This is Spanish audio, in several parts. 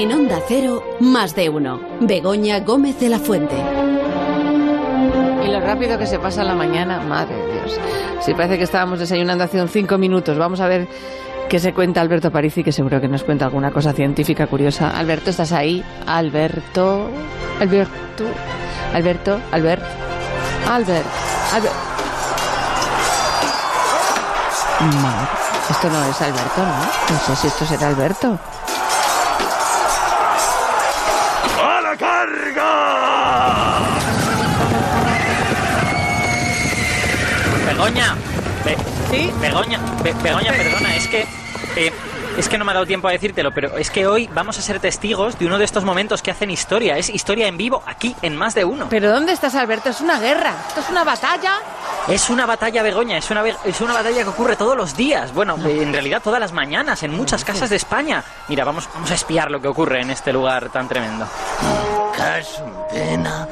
En Onda Cero, más de uno. Begoña Gómez de la Fuente. Y lo rápido que se pasa la mañana, madre de Dios. Sí, parece que estábamos desayunando hace un cinco minutos. Vamos a ver qué se cuenta Alberto Parisi, que seguro que nos cuenta alguna cosa científica curiosa. Alberto, ¿estás ahí? Alberto. Alberto. Alberto. Albert. Albert. Albert. Esto no es Alberto, ¿no? No sé si esto será Alberto. Begoña. Be- ¿Sí? Begoña, Be- Begoña, perdona, es que eh, es que no me ha dado tiempo a decírtelo, pero es que hoy vamos a ser testigos de uno de estos momentos que hacen historia. Es historia en vivo aquí en más de uno. ¿Pero dónde estás, Alberto? Es una guerra. Esto es una batalla. Es una batalla, Begoña, es una, es una batalla que ocurre todos los días. Bueno, en realidad todas las mañanas, en muchas casas de España. Mira, vamos, vamos a espiar lo que ocurre en este lugar tan tremendo. ¡Qué pena!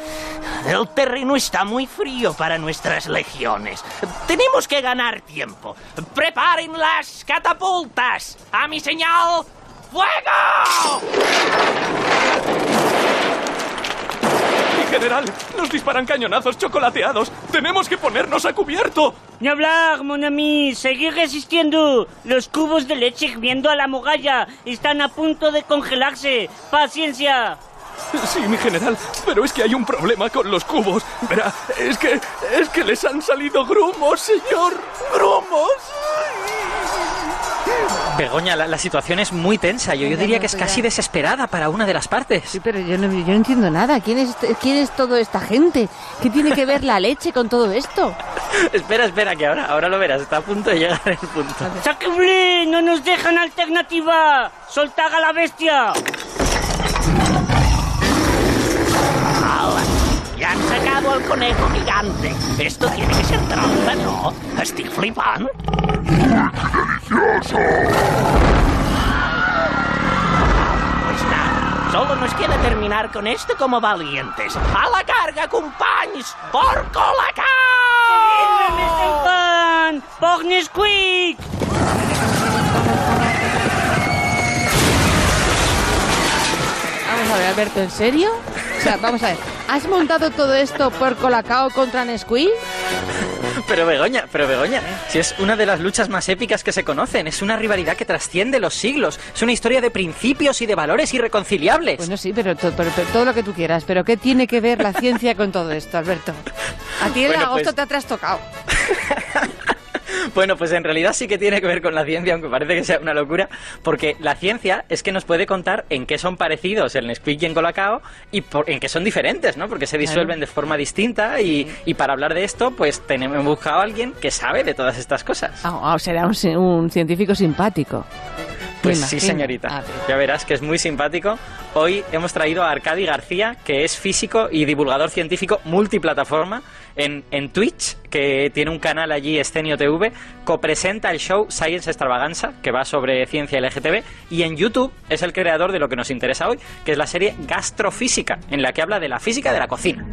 El terreno está muy frío para nuestras legiones. Tenemos que ganar tiempo. ¡Preparen las catapultas! ¡A mi señal! ¡Fuego! Mi general, nos disparan cañonazos chocolateados. Tenemos que ponernos a cubierto. Ni hablar, mon ami, seguir resistiendo. Los cubos de leche hirviendo a la mogalla están a punto de congelarse. Paciencia. Sí, mi general, pero es que hay un problema con los cubos. Verá, es que es que les han salido grumos, señor. Grumos. Begoña, la, la situación es muy tensa. Yo, yo diría que es casi desesperada para una de las partes. Sí, pero yo no, yo no entiendo nada. ¿Quién es, ¿Quién es toda esta gente? ¿Qué tiene que ver la leche con todo esto? espera, espera, que ahora, ahora lo verás. Está a punto de llegar el punto. ¡Sacreblé! ¡No nos dejan alternativa! ¡Soltad a la bestia! Al conejo gigante. Esto tiene que ser trampa, ¿no? Estoy flipando. Pues nada, solo nos queda terminar con esto como valientes. ¡A la carga, compañeros! ¡Por Colacao! ¡Pan! ¡Por Nesquik! Vamos a ver, Alberto, ¿en serio? O sea, vamos a ver. ¿Has montado todo esto por Colacao contra Nesquik? Pero Begoña, pero Begoña, si es una de las luchas más épicas que se conocen, es una rivalidad que trasciende los siglos, es una historia de principios y de valores irreconciliables. Bueno, sí, pero, to- pero- pero todo lo que tú quieras. Pero ¿qué tiene que ver la ciencia con todo esto, Alberto? A ti en Bueno, agosto pues- te ha trastocado. Bueno, pues en realidad sí que tiene que ver con la ciencia, aunque parece que sea una locura, porque la ciencia es que nos puede contar en qué son parecidos el Nesquik y el Colacao y por- en qué son diferentes, ¿no? Porque se disuelven de forma distinta y, y para hablar de esto, pues tenemos buscado a alguien que sabe de todas estas cosas. Ah, ah, será un, un científico simpático. Pues sí, señorita. Ah. Ya verás que es muy simpático. Hoy hemos traído a Arcadi García, que es físico y divulgador científico multiplataforma en, Twitch, que tiene un canal allí, Escenio TV, copresenta el show Science Extravaganza, que va sobre ciencia LGTB, y en YouTube es el creador de lo que nos interesa hoy, que es la serie Gastrofísica, en la que habla de la física de la cocina.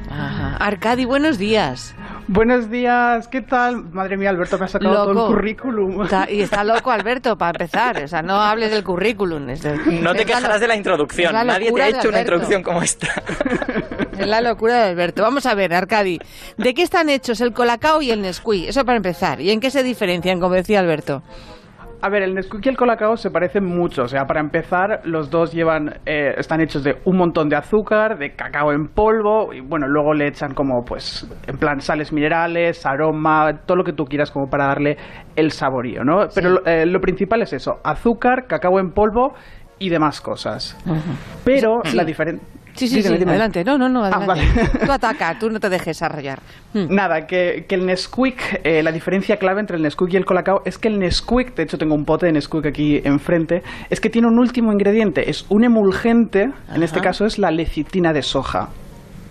Arcadi, buenos días. Buenos días, ¿qué tal? Madre mía, Alberto, me ha sacado todo el currículum. Está- y está loco Alberto, para empezar. O sea, no hables del currículum. Es No te es la quejarás lo- de la introducción, la nadie te ha hecho una introducción como esta. Es la locura de Alberto. Vamos a ver, Arcadi. ¿De qué están hechos el Colacao y el Nesquik? Eso para empezar. ¿Y en qué se diferencian, como decía Alberto? A ver, el Nesquik y el Colacao se parecen mucho. O sea, para empezar, los dos llevan, eh, están hechos de un montón de azúcar, de cacao en polvo, y bueno, luego le echan como, pues, en plan sales minerales, aroma, todo lo que tú quieras como para darle el saborío, ¿no? Pero lo- eh, lo principal es eso, azúcar, cacao en polvo y demás cosas. Pero Sí. la diferencia... Sí, sí, sí. Adelante. No, no, no. Ah, Adelante. vale. Tú ataca, tú no te dejes arrollar. Hmm. Nada, que, que el Nesquik, eh, la diferencia clave entre el Nesquik y el Colacao es que el Nesquik, de hecho tengo un pote de Nesquik aquí enfrente, es que tiene un último ingrediente, es un emulgente, en este caso es la lecitina de soja.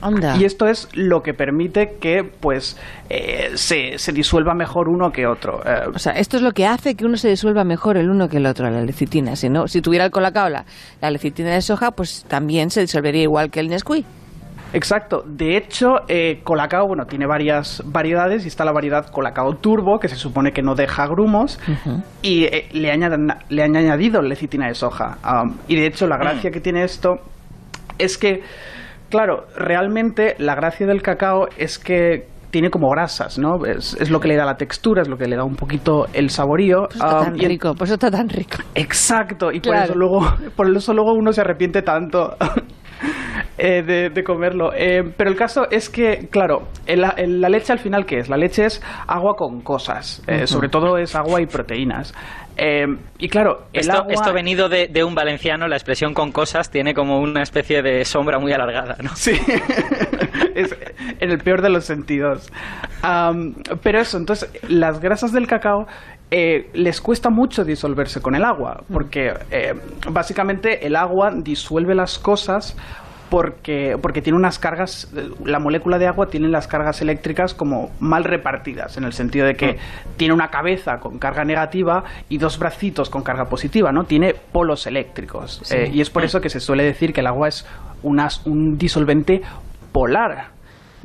Anda. Y esto es lo que permite que pues eh, se, se disuelva mejor uno que otro. Eh, O sea, esto es lo que hace que uno se disuelva mejor el uno que el otro, la lecitina. Si no, si tuviera el colacao, la, la lecitina de soja, pues también se disolvería igual que el Nesquik. Exacto. De hecho, eh, Colacao, bueno, tiene varias variedades y está la variedad Colacao Turbo, que se supone que no deja grumos, y eh, le, añaden- le han añadido lecitina de soja. Um, y de hecho, la gracia que tiene esto es que, claro, realmente la gracia del cacao es que tiene como grasas, ¿no? Es, es lo que le da la textura, es lo que le da un poquito el saborío. Por eso está Um, tan y rico, por eso está tan rico. Exacto, y por eso luego, por eso luego uno se arrepiente tanto eh, de, de comerlo. Eh, pero el caso es que, claro, el- el- la leche al final, ¿qué es? La leche es agua con cosas, eh, sobre todo es agua y proteínas. Eh, y claro, el Esto, agua... esto venido de, de un valenciano, la expresión con cosas tiene como una especie de sombra muy alargada, ¿no? Sí, es en el peor de los sentidos. Pero eso, entonces, las grasas del cacao eh, les cuesta mucho disolverse con el agua, porque eh, básicamente el agua disuelve las cosas porque, porque tiene unas cargas, la molécula de agua tiene las cargas eléctricas como mal repartidas, en el sentido de que tiene una cabeza con carga negativa y dos bracitos con carga positiva, ¿no? Tiene polos eléctricos. Eh, y es por eso que se suele decir que el agua es unas- un disolvente polar.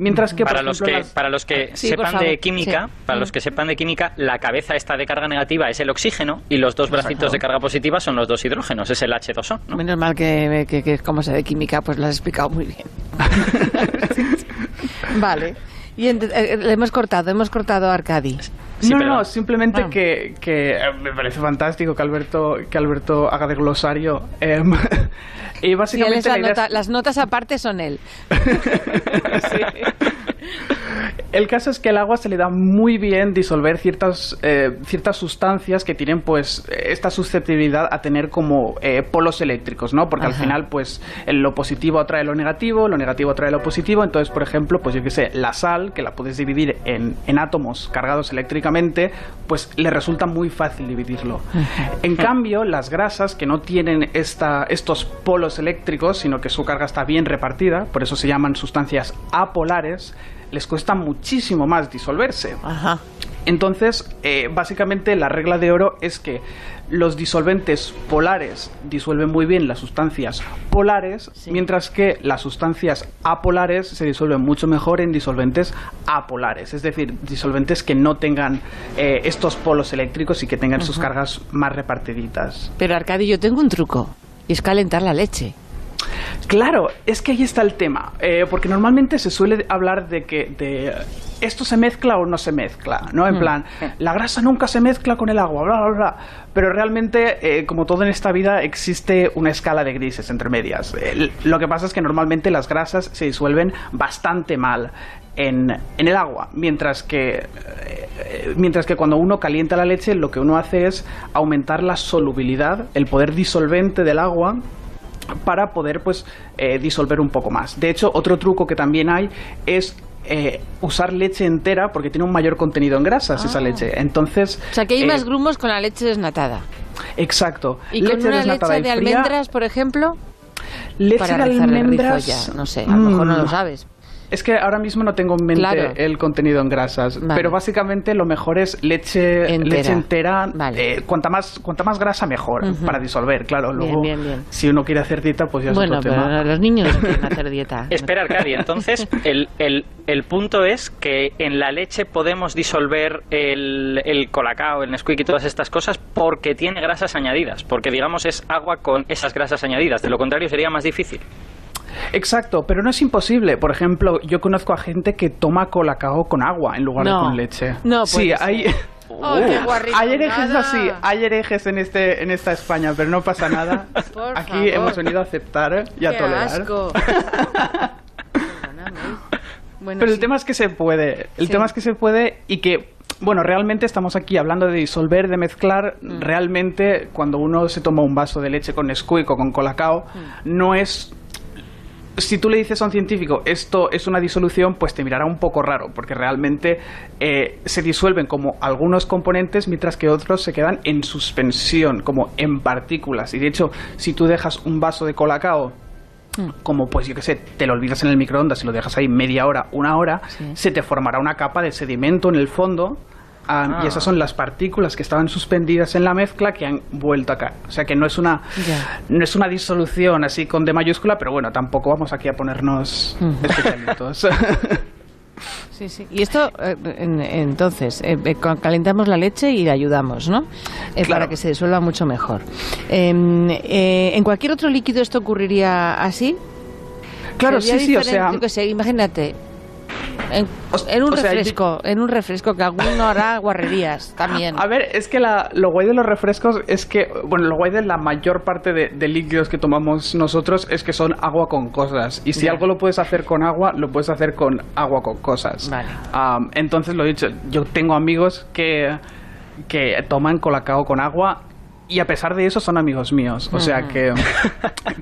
Mientras que, por para los ejemplo, que las- para los que Sí, sepan favor, de química sí. para los que sepan de química la cabeza esta de carga negativa es el oxígeno y los dos bracitos de carga positiva son los dos hidrógenos es el H2O ¿no? Menos mal que, que, que como sé de química, pues lo has explicado muy bien. vale. Y ent- eh, le hemos cortado, hemos cortado a Arcadi. Sí, no, no, simplemente Ah. que, que, eh, me parece fantástico que Alberto, que Alberto haga de glosario. em, y Sí, básicamente es la la idea es- nota- las notas aparte son él. El caso es que al agua se le da muy bien disolver ciertas, eh, ciertas sustancias que tienen pues esta susceptibilidad a tener como eh, polos eléctricos, ¿no? Porque al final pues el- lo positivo atrae lo negativo, lo negativo atrae lo positivo, entonces por ejemplo pues yo que sé, la sal, que la puedes dividir en, en átomos cargados eléctricamente, pues le resulta muy fácil dividirlo. En cambio, las grasas que no tienen esta, estos polos eléctricos, sino que su carga está bien repartida, por eso se llaman sustancias apolares, les cuesta muchísimo más disolverse. Ajá. Entonces, eh, básicamente la regla de oro es que los disolventes polares disuelven muy bien las sustancias polares, mientras que las sustancias apolares se disuelven mucho mejor en disolventes apolares, es decir, disolventes que no tengan eh, estos polos eléctricos y que tengan sus cargas más repartiditas. Pero Arcadi, yo tengo un truco. Y es calentar la leche. Claro, es que ahí está el tema, eh, porque normalmente se suele hablar de que de esto se mezcla o no se mezcla, ¿no? En plan, la grasa nunca se mezcla con el agua, bla, bla, bla. Pero realmente, eh, como todo en esta vida, existe una escala de grises entre medias. Lo que pasa es que normalmente las grasas se disuelven bastante mal en, en el agua, mientras que, eh, mientras que cuando uno calienta la leche, lo que uno hace es aumentar la solubilidad, el poder disolvente del agua para poder pues eh, disolver un poco más. De hecho, otro truco que también hay es eh, usar leche entera porque tiene un mayor contenido en grasas esa leche. Entonces, O sea, que hay eh, más grumos con la leche desnatada. Exacto. Y con una desnatada leche de fría, almendras, por ejemplo, leche para de rizar el rizo almendras. ya. No sé, a lo mejor no mm, lo sabes. Es que ahora mismo no tengo en mente Claro. el contenido en grasas, Vale. pero básicamente lo mejor es leche Entera. leche entera. Vale. eh, cuanta más cuanta más grasa mejor para disolver, claro. Luego, bien, bien. si uno quiere hacer dieta, pues ya es Bueno, otro pero tema. los niños no quieren hacer dieta. Espera, Arcadi, entonces el, el, el punto es que en la leche podemos disolver el, el colacao, el Nesquik y todas estas cosas porque tiene grasas añadidas, porque digamos es agua con esas grasas añadidas, de lo contrario sería más difícil. Exacto, pero no es imposible. Por ejemplo, yo conozco a gente que toma colacao con agua en lugar No. de con leche. No sí, puede hay, Oh, qué guarrito, hay herejes nada. así, hay herejes en este en esta España, pero no pasa nada. Por Aquí favor. hemos venido a aceptar y a tolerar. asco. Bueno, Pero el sí. tema es que se puede. El Sí. tema es que se puede y que, bueno, realmente estamos aquí hablando de disolver, de mezclar. Mm. Realmente, cuando uno se toma un vaso de leche con Nesquik o con Colacao, Mm. no es. Si tú le dices a un científico esto es una disolución, pues te mirará un poco raro, porque realmente eh, se disuelven como algunos componentes, mientras que otros se quedan en suspensión, como en partículas. Y de hecho, si tú dejas un vaso de Colacao como pues yo qué sé, te lo olvidas en el microondas y lo dejas ahí media hora, una hora, Sí. se te formará una capa de sedimento en el fondo Ah, y esas son las partículas que estaban suspendidas en la mezcla que han vuelto acá. O sea que no es una, no es una disolución así con D mayúscula, pero bueno, tampoco vamos aquí a ponernos especialitos. Sí, sí. Y esto, eh, en- entonces, eh, eh, ca- calentamos la leche y la ayudamos, ¿no? Eh, Claro. Para que se disuelva mucho mejor. Em, ¿En cualquier otro líquido esto ocurriría así? claro, sí, sí, o sea... yo qué sé, imagínate. En, en un o sea, refresco, en un refresco que alguno hará guarrerías también. A ver, es que la- lo guay de los refrescos es que, bueno, lo guay de la mayor parte de, de líquidos que tomamos nosotros es que son agua con cosas. Y si Ya. algo lo puedes hacer con agua, lo puedes hacer con agua con cosas. Vale. Am, entonces, lo dicho, yo tengo amigos que, que toman colacao con agua y a pesar de eso son amigos míos. O sea que,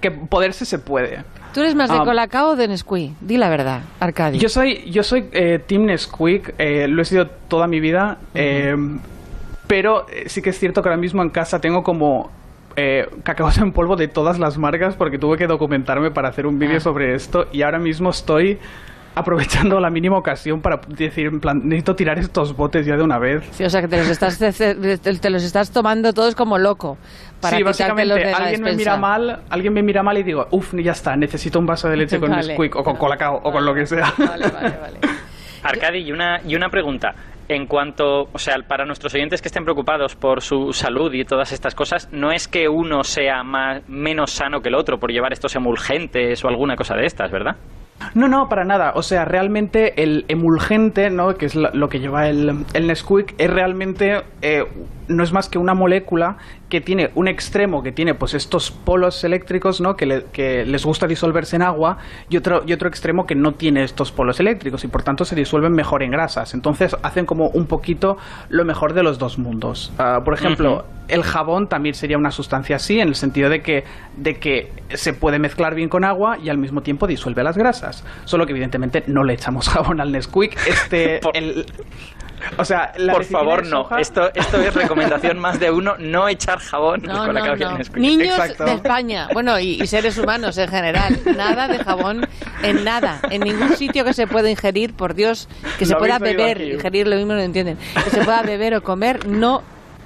que poderse se puede. ¿Tú eres más de Ah. Colacao o de Nesquik? Di la verdad, Arcadio. Yo soy, yo soy eh, Team Nesquik, eh, lo he sido toda mi vida, eh, pero eh, sí que es cierto que ahora mismo en casa tengo como eh, cacaos en polvo de todas las marcas porque tuve que documentarme para hacer un vídeo Ah. sobre esto y ahora mismo estoy aprovechando la mínima ocasión para decir, en plan, necesito tirar estos botes ya de una vez. Sí, o sea, que te los estás, te, te los estás tomando todos como loco. Para sí, básicamente de la alguien me mira mal, alguien me mira mal y digo, uff, ya está, necesito un vaso de leche con Vale. Nesquik o con colacao o con lo que sea. Vale, vale, vale. Arcadi, y una, y una pregunta. En cuanto, o sea, para nuestros oyentes que estén preocupados por su salud y todas estas cosas, no es que uno sea más, menos sano que el otro por llevar estos emulgentes o alguna cosa de estas, ¿verdad? No, no, para nada. O sea, realmente el emulgente, ¿no? que es lo, que lleva el, el Nesquik, es realmente eh, no es más que una molécula que tiene un extremo que tiene pues estos polos eléctricos, ¿no? que, le- que les gusta disolverse en agua y otro, y otro extremo que no tiene estos polos eléctricos y por tanto se disuelven mejor en grasas. Entonces hacen como un poquito lo mejor de los dos mundos. Ah, por ejemplo, el jabón también sería una sustancia así, en el sentido de que, de que se puede mezclar bien con agua y al mismo tiempo disuelve las grasas. Solo que evidentemente no le echamos jabón al Nesquik. Este, Por- el- o sea, la Por favor, no. soja- Esto, esto es recomendación más de uno, no echar jabón No, con la no, cabeza no. del Nesquik. Niños Exacto. de España, bueno, y, y seres humanos en general, nada de jabón en nada, en ningún sitio que se pueda ingerir, por Dios, que se pueda beber, aquí. ingerir lo mismo no entienden, que se pueda beber o comer, no,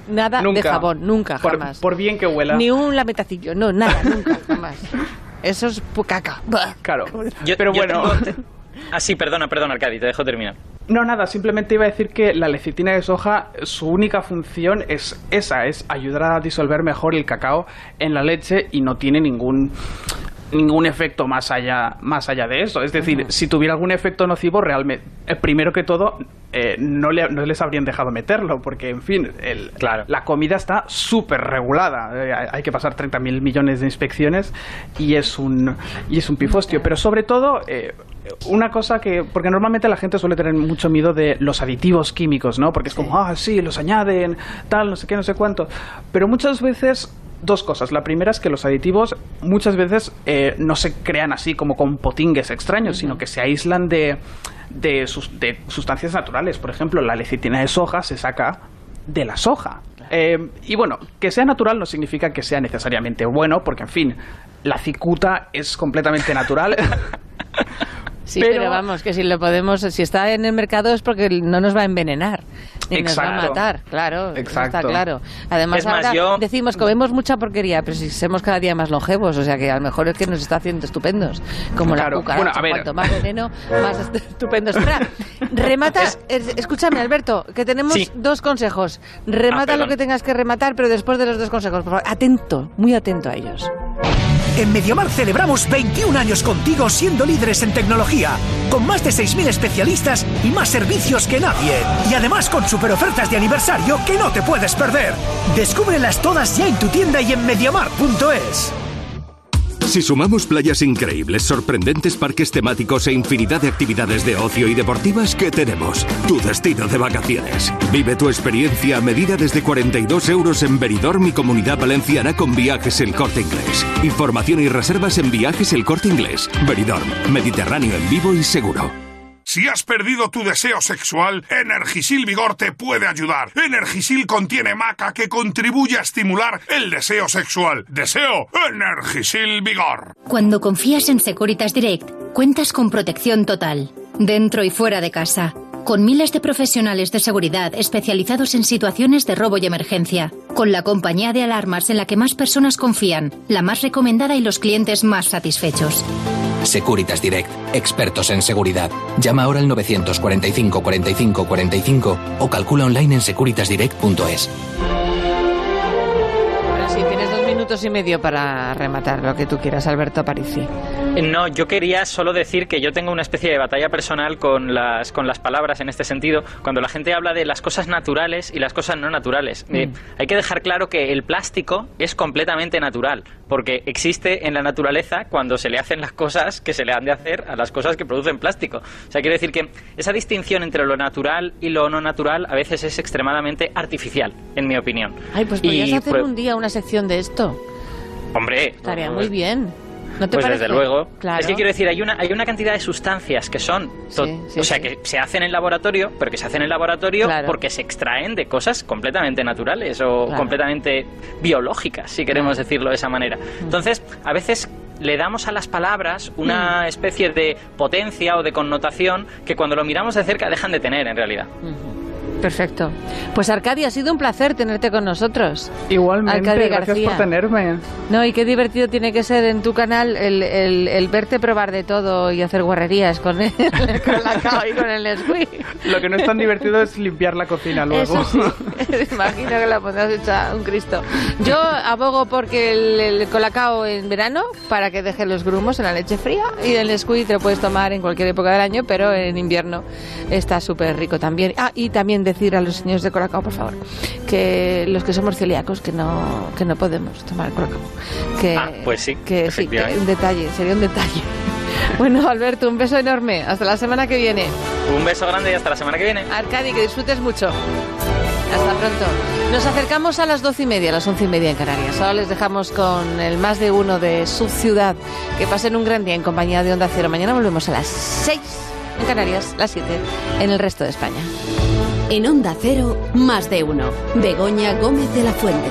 nada de Nunca. jabón, nunca, Por- jamás. por bien que huela. Ni un lametacillo, no, nada, nunca, jamás. Eso es caca. Claro. Yo- Pero yo bueno. tengo- Ah, sí, perdona, perdona, Arcadi, te dejo terminar. No, nada, simplemente iba a decir que la lecitina de soja, su única función es esa, es ayudar a disolver mejor el cacao en la leche y no tiene ningún ningún efecto más allá más allá de eso. Es decir, si tuviera algún efecto nocivo, realmente, eh, primero que todo, eh, no, le- no les habrían dejado meterlo, porque, en fin, el- Claro. la comida está súper regulada. Eh, hay- que pasar 30.000 millones de inspecciones y es un, y es un pifostio. Pero sobre todo, eh, una cosa que. Porque normalmente la gente suele tener mucho miedo de los aditivos químicos, ¿no? Porque es como, ah, sí, los añaden, tal, no sé qué, no sé cuánto. Pero muchas veces. Dos cosas. La primera es que los aditivos muchas veces eh, no se crean así como con potingues extraños, sino que se aíslan de, de, sus- de sustancias naturales. Por ejemplo, la lecitina de soja se saca de la soja. Eh, y bueno, que sea natural no significa que sea necesariamente bueno, porque en fin, la cicuta es completamente natural. Sí, pero, Pero- vamos, que si lo podemos, si está en el mercado es porque no nos va a envenenar. Ni nos va a matar, claro. Exacto. Está claro. Además, Es más, ahora yo- decimos comemos mucha porquería, pero si somos cada día más longevos, o sea que a lo mejor es que nos está haciendo estupendos. Como Claro. la cucaracha. Bueno, a ver. Cuanto más veneno, más est- estupendos. Remata, es- escúchame, Alberto, que tenemos Sí. dos consejos. Remata Ah, lo que tengas que rematar, pero después de los dos consejos, por favor, atento, muy atento a ellos. En Mediamar celebramos 21 años contigo siendo líderes en tecnología, con más de 6.000 especialistas y más servicios que nadie. Y además con super ofertas de aniversario que no te puedes perder. Descúbrelas todas ya en tu tienda y en mediamar.es. Si sumamos playas increíbles, sorprendentes parques temáticos e infinidad de actividades de ocio y deportivas, ¿qué tenemos? Tu destino de vacaciones. Vive tu experiencia a medida desde 42 euros en Benidorm y Comunidad Valenciana con Viajes El Corte Inglés. Información y reservas en Viajes El Corte Inglés. Benidorm, Mediterráneo en vivo y seguro. Si has perdido tu deseo sexual, Energisil Vigor te puede ayudar. Energisil contiene maca que contribuye a estimular el deseo sexual. Deseo Energisil Vigor. Cuando confías en Securitas Direct, cuentas con protección total, dentro y fuera de casa. con miles de profesionales de seguridad especializados en situaciones de robo y emergencia, con la compañía de alarmas en la que más personas confían, la más recomendada y los clientes más satisfechos. Securitas Direct, expertos en seguridad. Llama ahora al 945 45 45 o calcula online en securitasdirect.es. Sí, tienes dos minutos y medio para rematar lo que tú quieras, Alberto Parisi. No, yo quería solo decir que yo tengo una especie de batalla personal con las, con las palabras en este sentido. Cuando la gente habla de las cosas naturales y las cosas no naturales, Eh, hay que dejar claro que el plástico es completamente natural, porque existe en la naturaleza cuando se le hacen las cosas que se le han de hacer a las cosas que producen plástico. O sea, quiero decir que esa distinción entre lo natural y lo no natural a veces es extremadamente artificial, en mi opinión. Ay, pues podrías Y, hacer pues, un día una sección de esto. Hombre, Estaría muy bien. ¿No te pues parece? desde luego. Claro. Es que quiero decir, hay una, hay una cantidad de sustancias que son, sí, o sea, sí. que se hacen en laboratorio, pero que se hacen en laboratorio Claro. porque se extraen de cosas completamente naturales o Claro. completamente biológicas, si queremos decirlo de esa manera. Entonces, a veces le damos a las palabras una especie de potencia o de connotación que cuando lo miramos de cerca dejan de tener en realidad. Perfecto. Pues Arcadia, ha sido un placer tenerte con nosotros. Igualmente, Arcadia gracias García. por tenerme. No, y qué divertido tiene que ser en tu canal el, el- el verte probar de todo y hacer guarrerías con, el, con la cao y con el Nesquik. Lo que no es tan divertido es limpiar la cocina luego. Eso sí, imagino que la pondrás hecha un Cristo. Yo abogo porque el, el colacao en verano para que deje los grumos en la leche fría y el Nesquik te lo puedes tomar en cualquier época del año, pero en invierno está súper rico también. Ah, y también decir a los señores de colacao, por favor, que los que somos celíacos que no que no podemos tomar colacao. Que, Ah, pues sí, que sí, que un detalle, sería un detalle. Bueno, Alberto, un beso enorme. Hasta la semana que viene. Un beso grande y hasta la semana que viene. Arcadi, que disfrutes mucho. Hasta pronto. Nos acercamos a las doce y media, a las once y media en Canarias. Ahora les dejamos con el más de uno de su ciudad. Que pasen un gran día en compañía de Onda Cero. Mañana volvemos a las seis en Canarias, las siete en el resto de España. En Onda Cero, más de uno. Begoña Gómez de la Fuente.